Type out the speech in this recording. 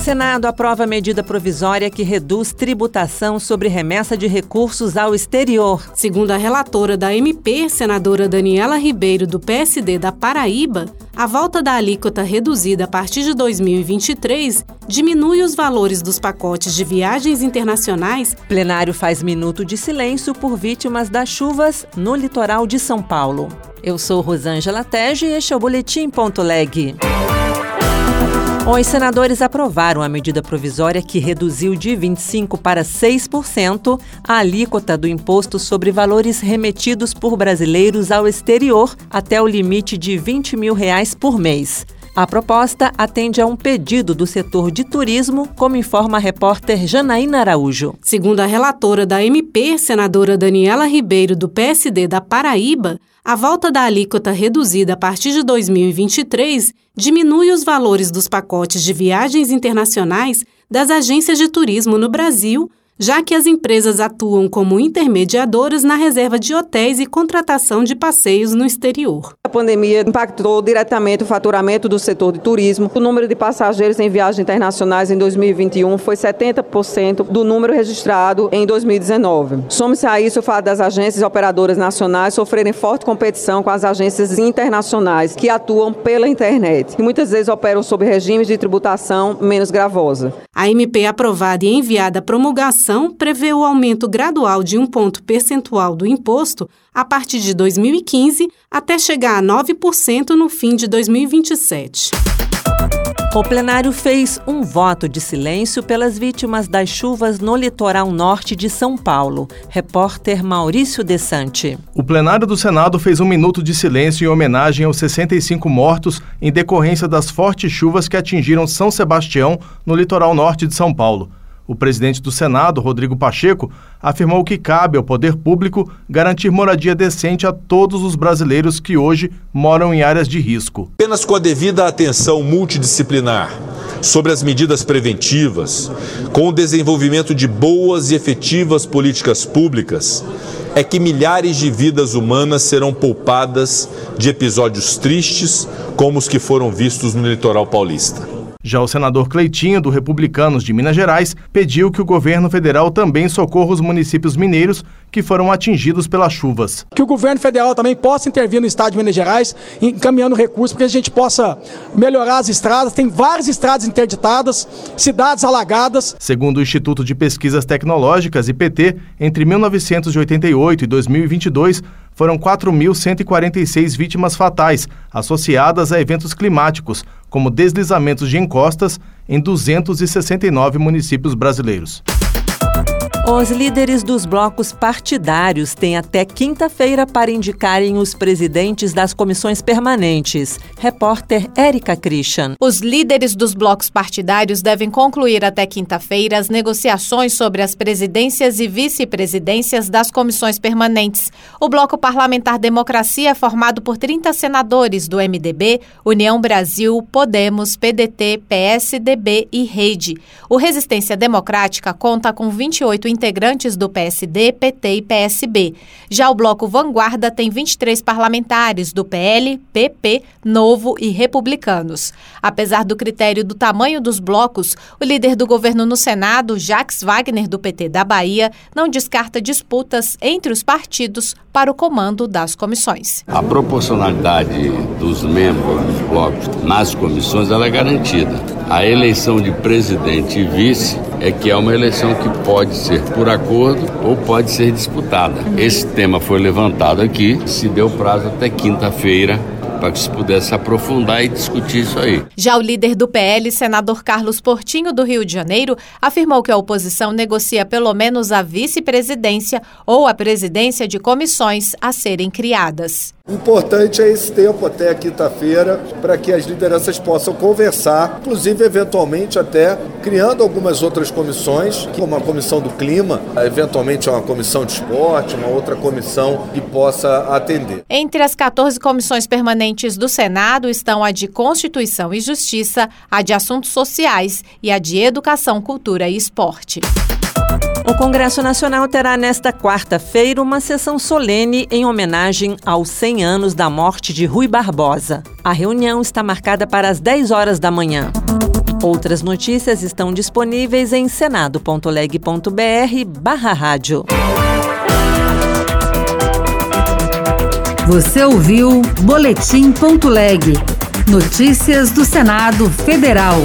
Senado aprova medida provisória que reduz tributação sobre remessa de recursos ao exterior. Segundo a relatora da MP, senadora Daniela Ribeiro, do PSD da Paraíba, a volta da alíquota reduzida a partir de 2023 diminui os valores dos pacotes de viagens internacionais. Plenário faz minuto de silêncio por vítimas das chuvas no litoral de São Paulo. Eu sou Rosângela Tege e este é o Boletim.leg. Os senadores aprovaram a medida provisória que reduziu de 25% para 6% a alíquota do imposto sobre valores remetidos por brasileiros ao exterior até o limite de 20 mil reais por mês. A proposta atende a um pedido do setor de turismo, como informa a repórter Janaína Araújo. Segundo a relatora da MP, senadora Daniela Ribeiro, do PSD da Paraíba, a volta da alíquota reduzida a partir de 2023 diminui os valores dos pacotes de viagens internacionais das agências de turismo no Brasil já que as empresas atuam como intermediadoras na reserva de hotéis e contratação de passeios no exterior. Pandemia impactou diretamente o faturamento do setor de turismo. O número de passageiros em viagens internacionais em 2021 foi 70% do número registrado em 2019. Some-se a isso o fato das agências operadoras nacionais sofrerem forte competição com as agências internacionais que atuam pela internet e muitas vezes operam sob regimes de tributação menos gravosa. A MP aprovada e enviada à promulgação prevê o aumento gradual de um ponto percentual do imposto a partir de 2015 até chegar a 9% no fim de 2027. O plenário fez um voto de silêncio pelas vítimas das chuvas no litoral norte de São Paulo. Repórter Maurício Desante. O plenário do Senado fez um minuto de silêncio em homenagem aos 65 mortos em decorrência das fortes chuvas que atingiram São Sebastião, no litoral norte de São Paulo. O presidente do Senado, Rodrigo Pacheco, afirmou que cabe ao poder público garantir moradia decente a todos os brasileiros que hoje moram em áreas de risco. Apenas com a devida atenção multidisciplinar sobre as medidas preventivas, com o desenvolvimento de boas e efetivas políticas públicas, é que milhares de vidas humanas serão poupadas de episódios tristes como os que foram vistos no litoral paulista. Já o senador Cleitinho, do Republicanos de Minas Gerais, pediu que o governo federal também socorra os municípios mineiros que foram atingidos pelas chuvas. Que o governo federal também possa intervir no estado de Minas Gerais, encaminhando recursos para que a gente possa melhorar as estradas. Tem várias estradas interditadas, cidades alagadas. Segundo o Instituto de Pesquisas Tecnológicas, IPT, entre 1988 e 2022, foram 4.146 vítimas fatais associadas a eventos climáticos, como deslizamentos de encostas, em 269 municípios brasileiros. Os líderes dos blocos partidários têm até quinta-feira para indicarem os presidentes das comissões permanentes. Repórter Érica Christian. Os líderes dos blocos partidários devem concluir até quinta-feira as negociações sobre as presidências e vice-presidências das comissões permanentes. O bloco parlamentar Democracia é formado por 30 senadores do MDB, União Brasil, Podemos, PDT, PSDB e Rede. O Resistência Democrática conta com 28 integrantes do PSD, PT e PSB. Já o bloco Vanguarda tem 23 parlamentares do PL, PP, Novo e Republicanos. Apesar do critério do tamanho dos blocos, o líder do governo no Senado, Jacques Wagner, do PT da Bahia, não descarta disputas entre os partidos para o comando das comissões. A proporcionalidade dos membros dos blocos nas comissões é garantida. A eleição de presidente e vice é que é uma eleição que pode ser por acordo ou pode ser disputada. Esse tema foi levantado aqui, se deu prazo até quinta-feira para que se pudesse aprofundar e discutir isso aí. Já o líder do PL, senador Carlos Portinho, do Rio de Janeiro, afirmou que a oposição negocia pelo menos a vice-presidência ou a presidência de comissões a serem criadas. Importante é esse tempo até quinta-feira para que as lideranças possam conversar, inclusive eventualmente até criando algumas outras comissões, como a comissão do clima, eventualmente uma comissão de esporte, uma outra comissão que possa atender. Entre as 14 comissões permanentes do Senado estão a de Constituição e Justiça, a de Assuntos Sociais e a de Educação, Cultura e Esporte. O Congresso Nacional terá nesta quarta-feira uma sessão solene em homenagem aos 100 anos da morte de Rui Barbosa. A reunião está marcada para as 10 horas da manhã. Outras notícias estão disponíveis em senado.leg.br/barra rádio. Você ouviu Boletim.leg. Notícias do Senado Federal.